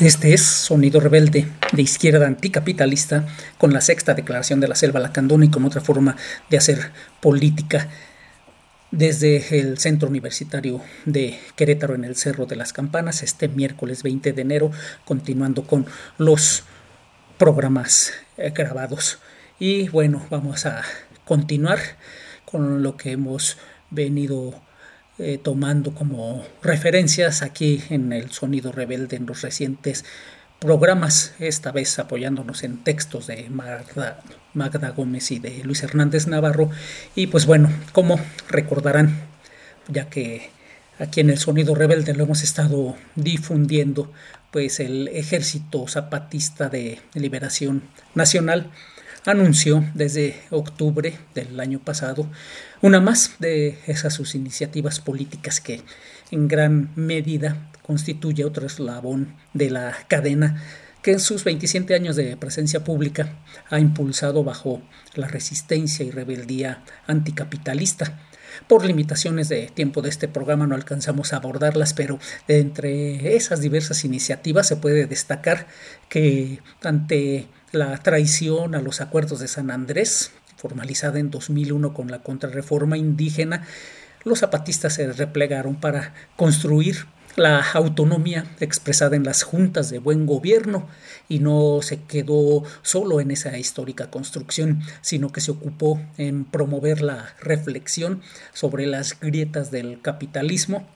Este es Sonido Rebelde, de izquierda anticapitalista, con la sexta declaración de la selva lacandona y con otra forma de hacer política desde el Centro Universitario de Querétaro en el Cerro de las Campanas, este miércoles 20 de enero, continuando con los programas eh, grabados. Y bueno, vamos a continuar con lo que hemos venido eh, tomando como referencias aquí en el Sonido Rebelde en los recientes programas, esta vez apoyándonos en textos de Magda, Magda Gómez y de Luis Hernández Navarro. Y pues bueno, como recordarán, ya que aquí en el Sonido Rebelde lo hemos estado difundiendo, pues el Ejército Zapatista de Liberación Nacional anunció desde octubre del año pasado una más de esas sus iniciativas políticas que en gran medida constituye otro eslabón de la cadena que en sus 27 años de presencia pública ha impulsado bajo la resistencia y rebeldía anticapitalista. Por limitaciones de tiempo de este programa no alcanzamos a abordarlas, pero entre esas diversas iniciativas se puede destacar que ante la traición a los acuerdos de San Andrés, formalizada en 2001 con la contrarreforma indígena, los zapatistas se replegaron para construir la autonomía expresada en las juntas de buen gobierno y no se quedó solo en esa histórica construcción, sino que se ocupó en promover la reflexión sobre las grietas del capitalismo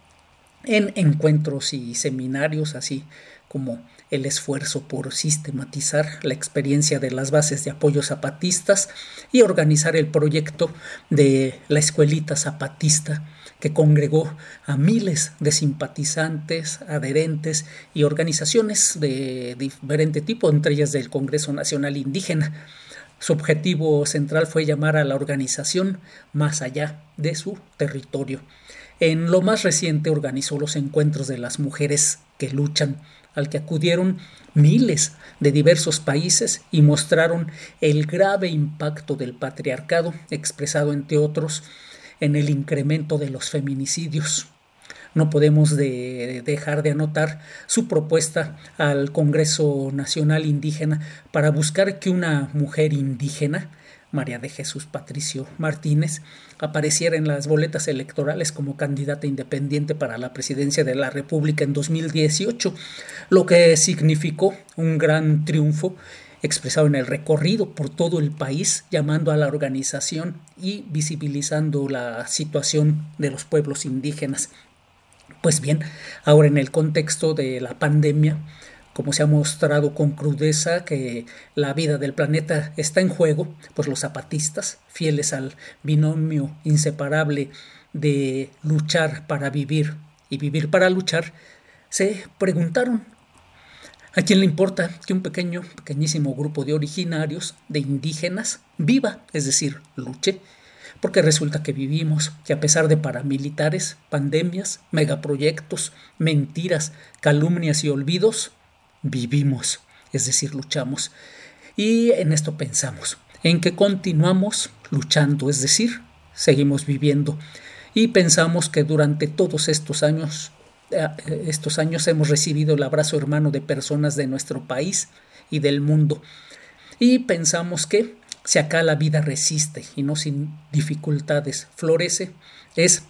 en encuentros y seminarios así como el esfuerzo por sistematizar la experiencia de las bases de apoyo zapatistas y organizar el proyecto de la escuelita zapatista que congregó a miles de simpatizantes, adherentes y organizaciones de diferente tipo, entre ellas del Congreso Nacional Indígena. Su objetivo central fue llamar a la organización más allá de su territorio. En lo más reciente organizó los encuentros de las mujeres que luchan al que acudieron miles de diversos países y mostraron el grave impacto del patriarcado expresado entre otros en el incremento de los feminicidios. No podemos dejar de anotar su propuesta al Congreso Nacional Indígena para buscar que una mujer indígena María de Jesús Patricio Martínez, apareciera en las boletas electorales como candidata independiente para la presidencia de la República en 2018, lo que significó un gran triunfo expresado en el recorrido por todo el país, llamando a la organización y visibilizando la situación de los pueblos indígenas. Pues bien, ahora en el contexto de la pandemia, como se ha mostrado con crudeza que la vida del planeta está en juego, pues los zapatistas, fieles al binomio inseparable de luchar para vivir y vivir para luchar, se preguntaron ¿A quién le importa que un pequeño, pequeñísimo grupo de originarios, de indígenas, viva, es decir, luche? Porque resulta que vivimos, que a pesar de paramilitares, pandemias, megaproyectos, mentiras, calumnias y olvidos, vivimos, es decir, luchamos. Y en esto pensamos, en que continuamos luchando, es decir, seguimos viviendo. Y pensamos que durante todos estos años, eh, estos años hemos recibido el abrazo hermano de personas de nuestro país y del mundo. Y pensamos que si acá la vida resiste y no sin dificultades florece, es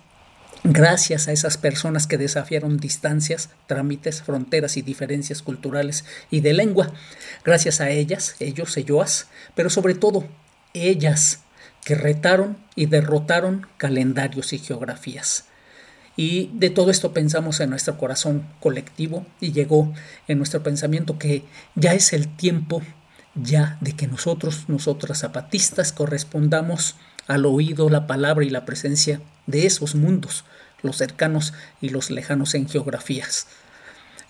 gracias a esas personas que desafiaron distancias, trámites, fronteras y diferencias culturales y de lengua. Gracias a ellas, ellos, elloas, pero sobre todo ellas que retaron y derrotaron calendarios y geografías. Y de todo esto pensamos en nuestro corazón colectivo y llegó en nuestro pensamiento que ya es el tiempo ya de que nosotros, nosotras zapatistas, correspondamos al oído, la palabra y la presencia de esos mundos, los cercanos y los lejanos en geografías.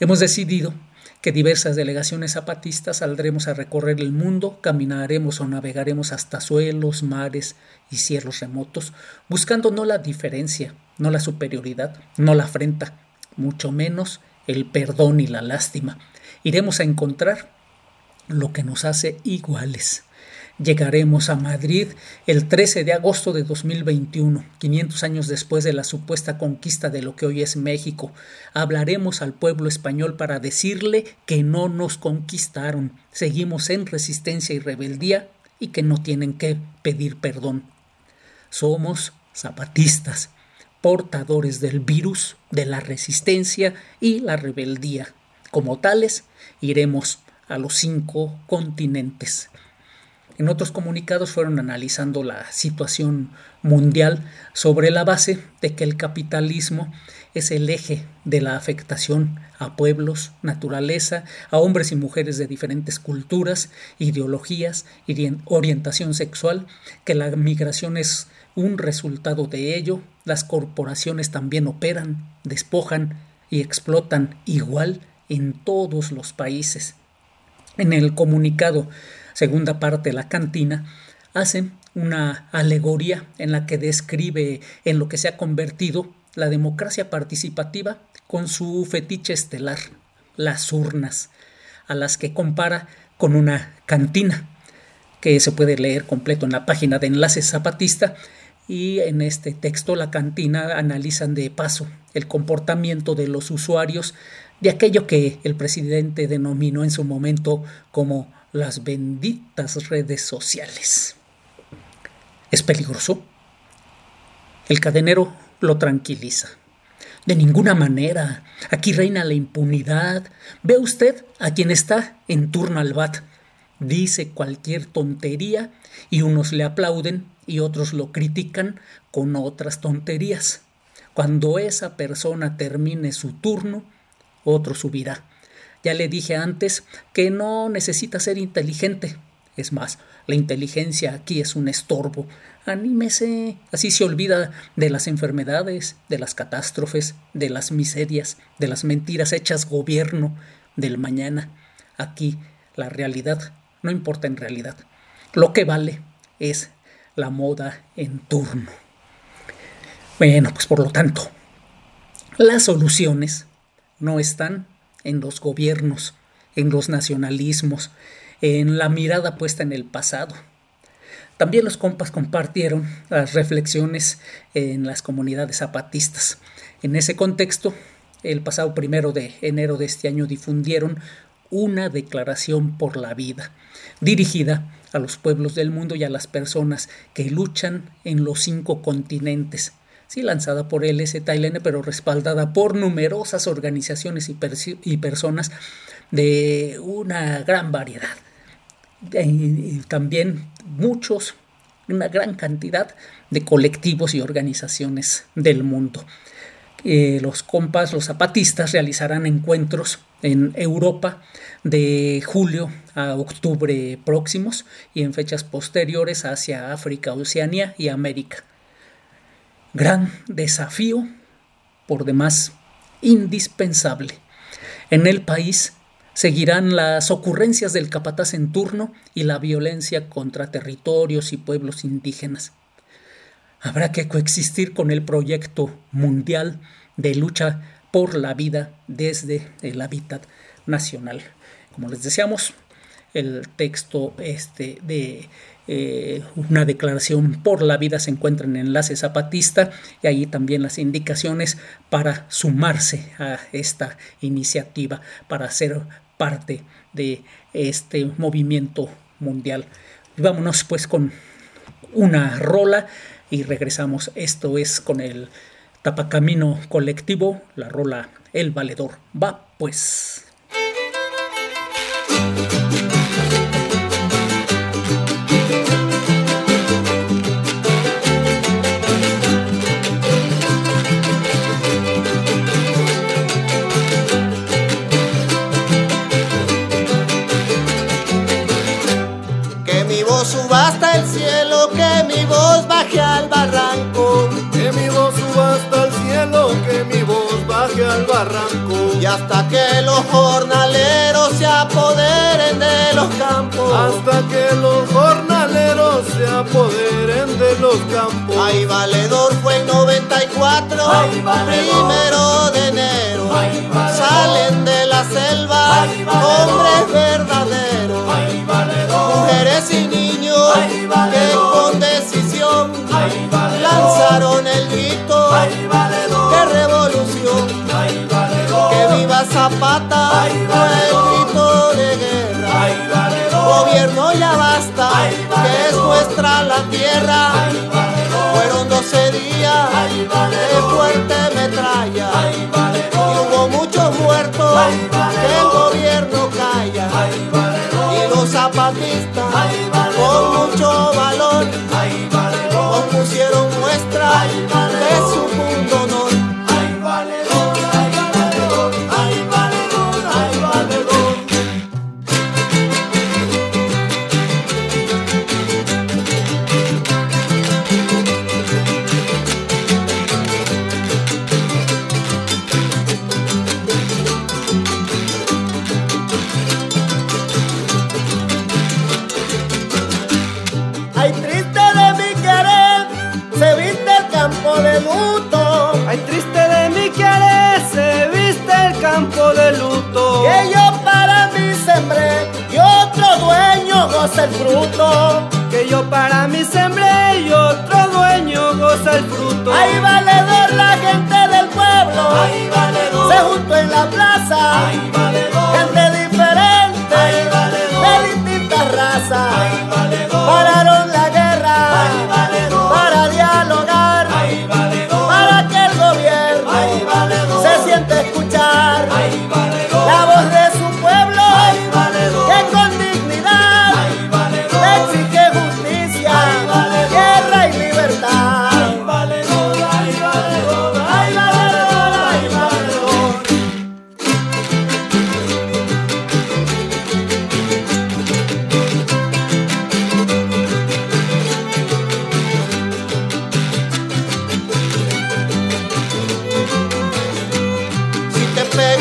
Hemos decidido que diversas delegaciones zapatistas saldremos a recorrer el mundo, caminaremos o navegaremos hasta suelos, mares y cielos remotos, buscando no la diferencia, no la superioridad, no la afrenta, mucho menos el perdón y la lástima. Iremos a encontrar lo que nos hace iguales. Llegaremos a Madrid el 13 de agosto de 2021, 500 años después de la supuesta conquista de lo que hoy es México. Hablaremos al pueblo español para decirle que no nos conquistaron, seguimos en resistencia y rebeldía y que no tienen que pedir perdón. Somos zapatistas, portadores del virus, de la resistencia y la rebeldía. Como tales, iremos a los cinco continentes. En otros comunicados fueron analizando la situación mundial sobre la base de que el capitalismo es el eje de la afectación a pueblos, naturaleza, a hombres y mujeres de diferentes culturas, ideologías y orientación sexual, que la migración es un resultado de ello, las corporaciones también operan, despojan y explotan igual en todos los países. En el comunicado segunda parte, la cantina, hace una alegoría en la que describe en lo que se ha convertido la democracia participativa con su fetiche estelar, las urnas, a las que compara con una cantina, que se puede leer completo en la página de Enlace Zapatista, y en este texto la cantina analizan de paso el comportamiento de los usuarios de aquello que el presidente denominó en su momento como las benditas redes sociales. ¿Es peligroso? El cadenero lo tranquiliza. De ninguna manera. Aquí reina la impunidad. Ve usted a quien está en turno al bat. Dice cualquier tontería y unos le aplauden y otros lo critican con otras tonterías. Cuando esa persona termine su turno, otro subirá ya le dije antes que no necesita ser inteligente. Es más, la inteligencia aquí es un estorbo. Anímese. Así se olvida de las enfermedades, de las catástrofes, de las miserias, de las mentiras hechas gobierno, del mañana. Aquí la realidad no importa en realidad. Lo que vale es la moda en turno. Bueno, pues por lo tanto, las soluciones no están en los gobiernos, en los nacionalismos, en la mirada puesta en el pasado. También los compas compartieron las reflexiones en las comunidades zapatistas. En ese contexto, el pasado primero de enero de este año difundieron una declaración por la vida, dirigida a los pueblos del mundo y a las personas que luchan en los cinco continentes, sí lanzada por el STLN, pero respaldada por numerosas organizaciones y, personas de una gran variedad. Y también muchos, una gran cantidad de colectivos y organizaciones del mundo. Eh, los compas, los zapatistas, realizarán encuentros en Europa de julio a octubre próximos y en fechas posteriores hacia África, Oceanía y América gran desafío, por demás indispensable. En el país seguirán las ocurrencias del capataz en turno y la violencia contra territorios y pueblos indígenas. Habrá que coexistir con el proyecto mundial de lucha por la vida desde el hábitat nacional. Como les decíamos, el texto este de eh, una declaración por la vida se encuentra en enlace zapatista y ahí también las indicaciones para sumarse a esta iniciativa, para ser parte de este movimiento mundial. vámonos pues con una rola y regresamos. Esto es con el Tapacamino colectivo, la rola El Valedor. Va pues. Y hasta que los jornaleros se apoderen de los campos, hasta que los jornaleros se apoderen de los campos. Ay, valedor fue en 94, primero de enero, salen de la selva hombres verdaderos, mujeres y niños que con decisión lanzaron el grito Zapata, fue el grito de guerra. Gobierno ya basta, que es nuestra la tierra. Fueron 12 días de fuerte metralla. Y hubo muchos muertos que el goza el fruto. Ay, valedor, la gente del pueblo Ay, valedor. se juntó en la plaza. Ay, valedor.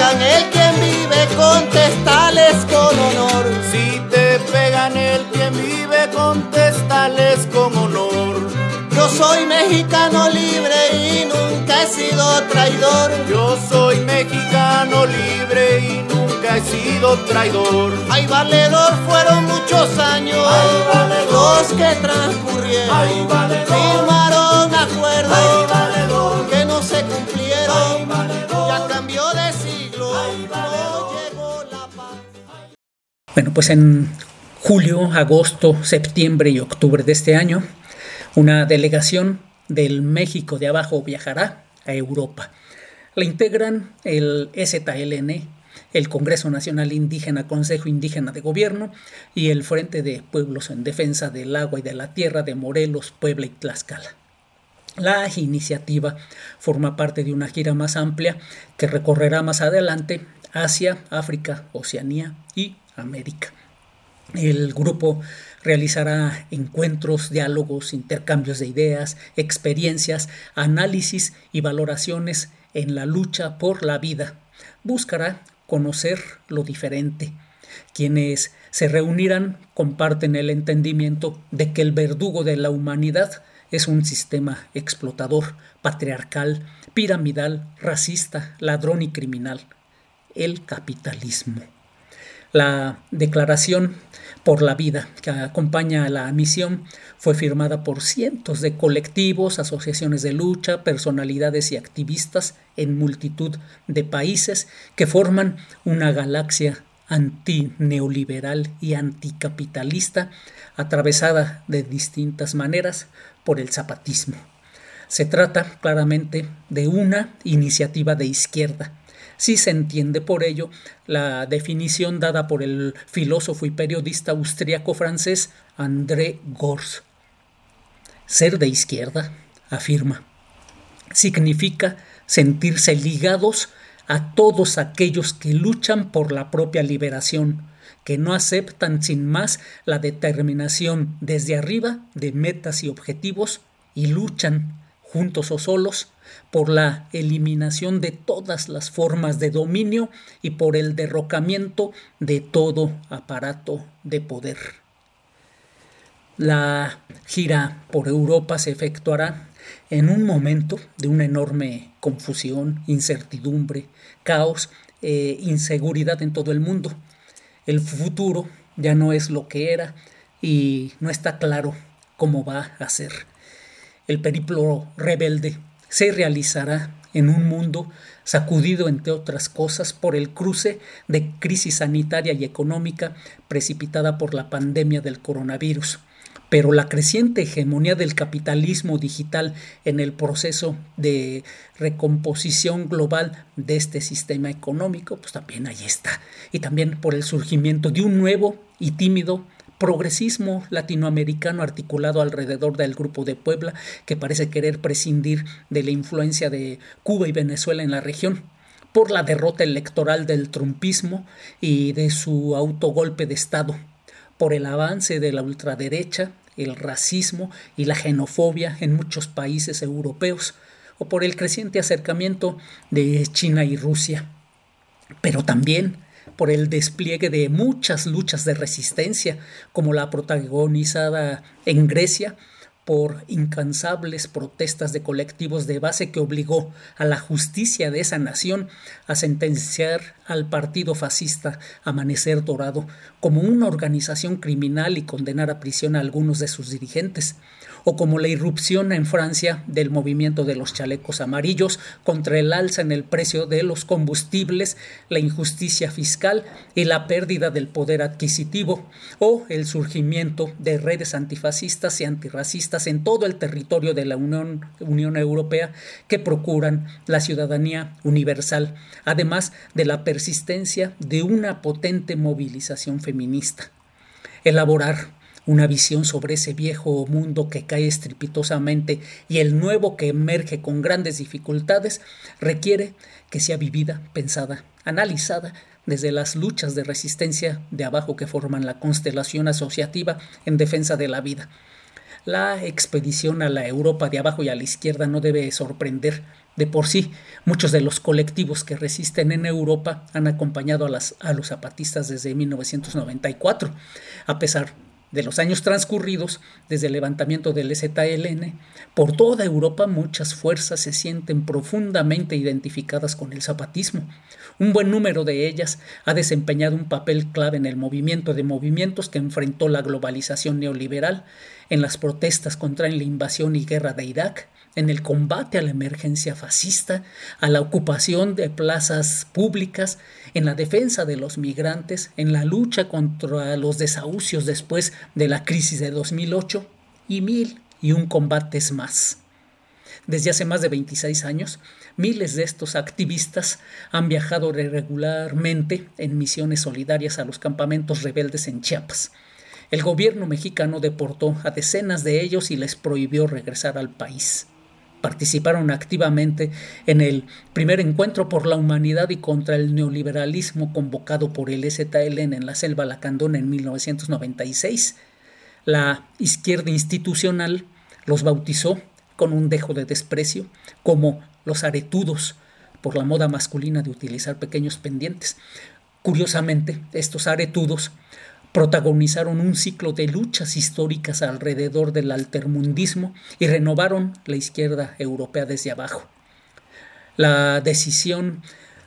Pegan el quien vive, contestales con honor. Si te pegan el quien vive, contestales con honor. Yo soy mexicano libre y nunca he sido traidor. Yo soy mexicano libre y nunca he sido traidor. Ay, valedor, fueron muchos años Ay, los que transcurrieron. Ay, valedor. Firmaron acuerdos Ay, valedor. que no se cumplieron. Bueno, pues en julio, agosto, septiembre y octubre de este año, una delegación del México de abajo viajará a Europa. La integran el STLN, el Congreso Nacional Indígena, Consejo Indígena de Gobierno y el Frente de Pueblos en Defensa del Agua y de la Tierra de Morelos, Puebla y Tlaxcala. La iniciativa forma parte de una gira más amplia que recorrerá más adelante Asia, África, Oceanía y América. El grupo realizará encuentros, diálogos, intercambios de ideas, experiencias, análisis y valoraciones en la lucha por la vida. Buscará conocer lo diferente. Quienes se reunirán comparten el entendimiento de que el verdugo de la humanidad es un sistema explotador, patriarcal, piramidal, racista, ladrón y criminal, el capitalismo. La declaración por la vida que acompaña a la misión fue firmada por cientos de colectivos, asociaciones de lucha, personalidades y activistas en multitud de países que forman una galaxia antineoliberal y anticapitalista atravesada de distintas maneras por el zapatismo. Se trata claramente de una iniciativa de izquierda. Si se entiende por ello la definición dada por el filósofo y periodista austriaco francés André Gors. Ser de izquierda, afirma, significa sentirse ligados a todos aquellos que luchan por la propia liberación, que no aceptan sin más la determinación desde arriba de metas y objetivos y luchan juntos o solos, por la eliminación de todas las formas de dominio y por el derrocamiento de todo aparato de poder. La gira por Europa se efectuará en un momento de una enorme confusión, incertidumbre, caos e inseguridad en todo el mundo. El futuro ya no es lo que era y no está claro cómo va a ser. El periplo rebelde se realizará en un mundo sacudido, entre otras cosas, por el cruce de crisis sanitaria y económica precipitada por la pandemia del coronavirus. Pero la creciente hegemonía del capitalismo digital en el proceso de recomposición global de este sistema económico, pues también ahí está. Y también por el surgimiento de un nuevo y tímido progresismo latinoamericano articulado alrededor del Grupo de Puebla, que parece querer prescindir de la influencia de Cuba y Venezuela en la región por la derrota electoral del trumpismo y de su autogolpe de Estado, por el avance de la ultraderecha, el racismo y la xenofobia en muchos países europeos, o por el creciente acercamiento de China y Rusia. Pero también por el despliegue de muchas luchas de resistencia, como la protagonizada en Grecia por incansables protestas de colectivos de base que obligó a la justicia de esa nación a sentenciar al partido fascista Amanecer Dorado como una organización criminal y condenar a prisión a algunos de sus dirigentes o como la irrupción en Francia del movimiento de los chalecos amarillos contra el alza en el precio de los combustibles, la injusticia fiscal y la pérdida del poder adquisitivo, o el surgimiento de redes antifascistas y antirracistas en todo el territorio de la Unión, Unión Europea que procuran la ciudadanía universal, además de la persistencia de una potente movilización feminista. Elaborar una visión sobre ese viejo mundo que cae estrepitosamente y el nuevo que emerge con grandes dificultades, requiere que sea vivida, pensada, analizada desde las luchas de resistencia de abajo que forman la constelación asociativa en defensa de la vida. La expedición a la Europa de abajo y a la izquierda no debe sorprender. De por sí, muchos de los colectivos que resisten en Europa han acompañado a, los zapatistas desde 1994, a pesar de los años transcurridos desde el levantamiento del ZLN, por toda Europa muchas fuerzas se sienten profundamente identificadas con el zapatismo. Un buen número de ellas ha desempeñado un papel clave en el movimiento de movimientos que enfrentó la globalización neoliberal, en las protestas contra la invasión y guerra de Irak, en el combate a la emergencia fascista, a la ocupación de plazas públicas, en la defensa de los migrantes, en la lucha contra los desahucios después de la crisis de 2008 y mil y un combates más. Desde hace más de 26 años, miles de estos activistas han viajado regularmente en misiones solidarias a los campamentos rebeldes en Chiapas. El gobierno mexicano deportó a decenas de ellos y les prohibió regresar al país participaron activamente en el primer encuentro por la humanidad y contra el neoliberalismo convocado por el STLN en la selva lacandona en 1996. La izquierda institucional los bautizó con un dejo de desprecio como los aretudos por la moda masculina de utilizar pequeños pendientes. Curiosamente, estos aretudos protagonizaron un ciclo de luchas históricas alrededor del altermundismo y renovaron la izquierda europea desde abajo. La decisión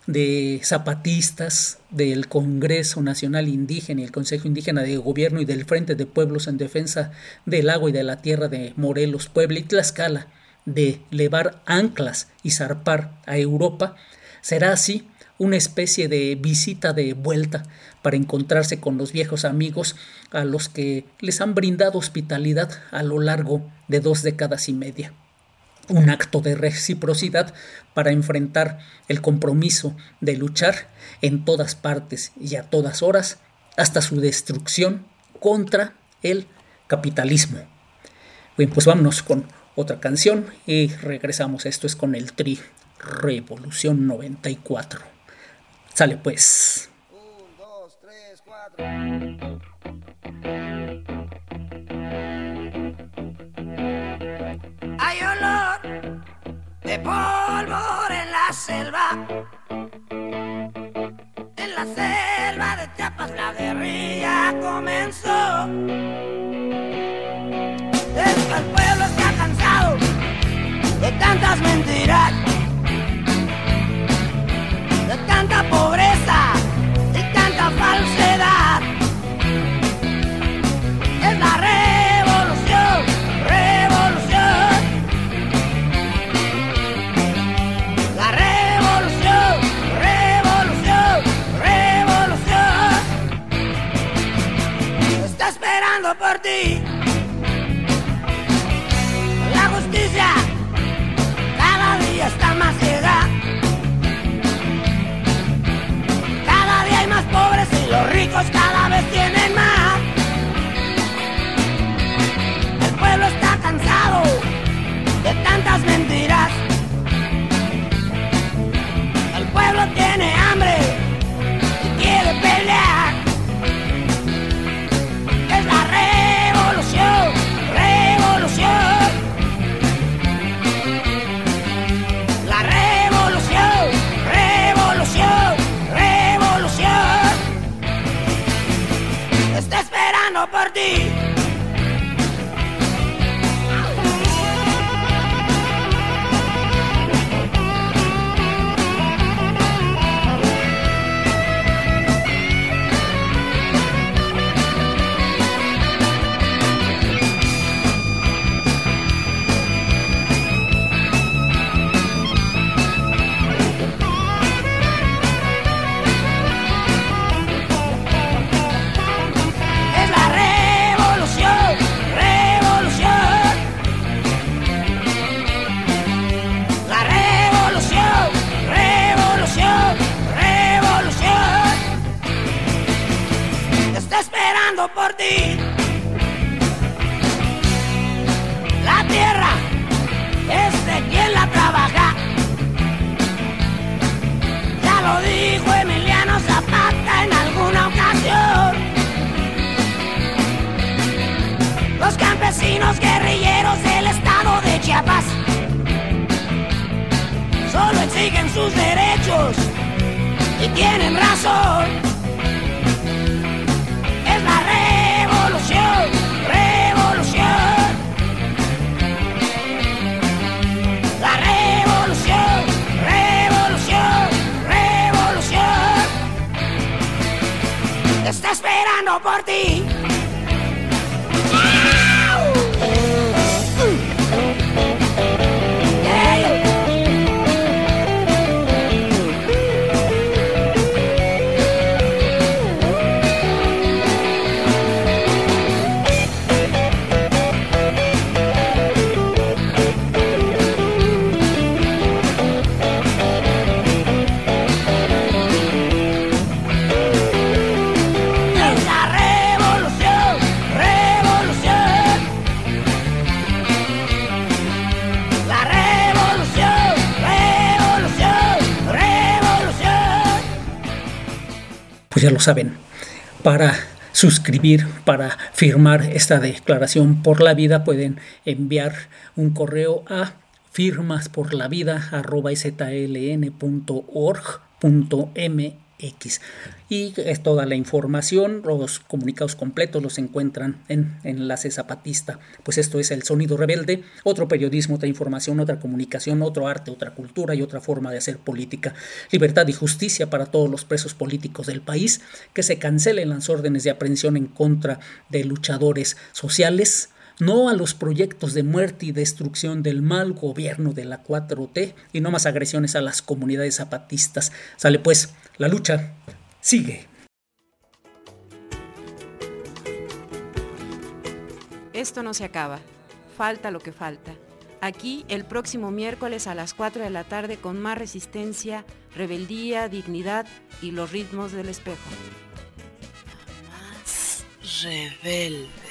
de zapatistas del Congreso Nacional Indígena y el Consejo Indígena de Gobierno y del Frente de Pueblos en Defensa del Agua y de la Tierra de Morelos, Puebla y Tlaxcala de levar anclas y zarpar a Europa será así una especie de visita de vuelta para encontrarse con los viejos amigos a los que les han brindado hospitalidad a lo largo de dos décadas y media. Un acto de reciprocidad para enfrentar el compromiso de luchar en todas partes y a todas horas hasta su destrucción contra el capitalismo. Bien, pues vámonos con otra canción y regresamos. Esto es con el Tri Revolución 94. Sale pues. Un, dos, tres, cuatro. Ay, olor. polvo en la selva. En la selva de Chiapas la guerrilla comenzó. El pueblo está cansado de tantas mentiras, por ti. La tierra es de quien la trabaja. Ya lo dijo Emiliano Zapata en alguna ocasión. Los campesinos guerrilleros del estado de Chiapas solo exigen sus derechos y tienen razón. Por ti. Ya lo saben, para suscribir, para firmar esta declaración por la vida, pueden enviar un correo a y es toda la información, los comunicados completos los encuentran en Enlace Zapatista. Pues esto es El Sonido Rebelde, otro periodismo, otra información, otra comunicación, otro arte, otra cultura y otra forma de hacer política. Libertad y justicia para todos los presos políticos del país, que se cancelen las órdenes de aprehensión en contra de luchadores sociales, no a los proyectos de muerte y destrucción del mal gobierno de la 4T y no más agresiones a las comunidades zapatistas. Sale pues, la lucha sigue. Esto no se acaba. Falta lo que falta. Aquí el próximo miércoles a las 4 de la tarde con más resistencia, rebeldía, dignidad y los ritmos del espejo. Más rebelde.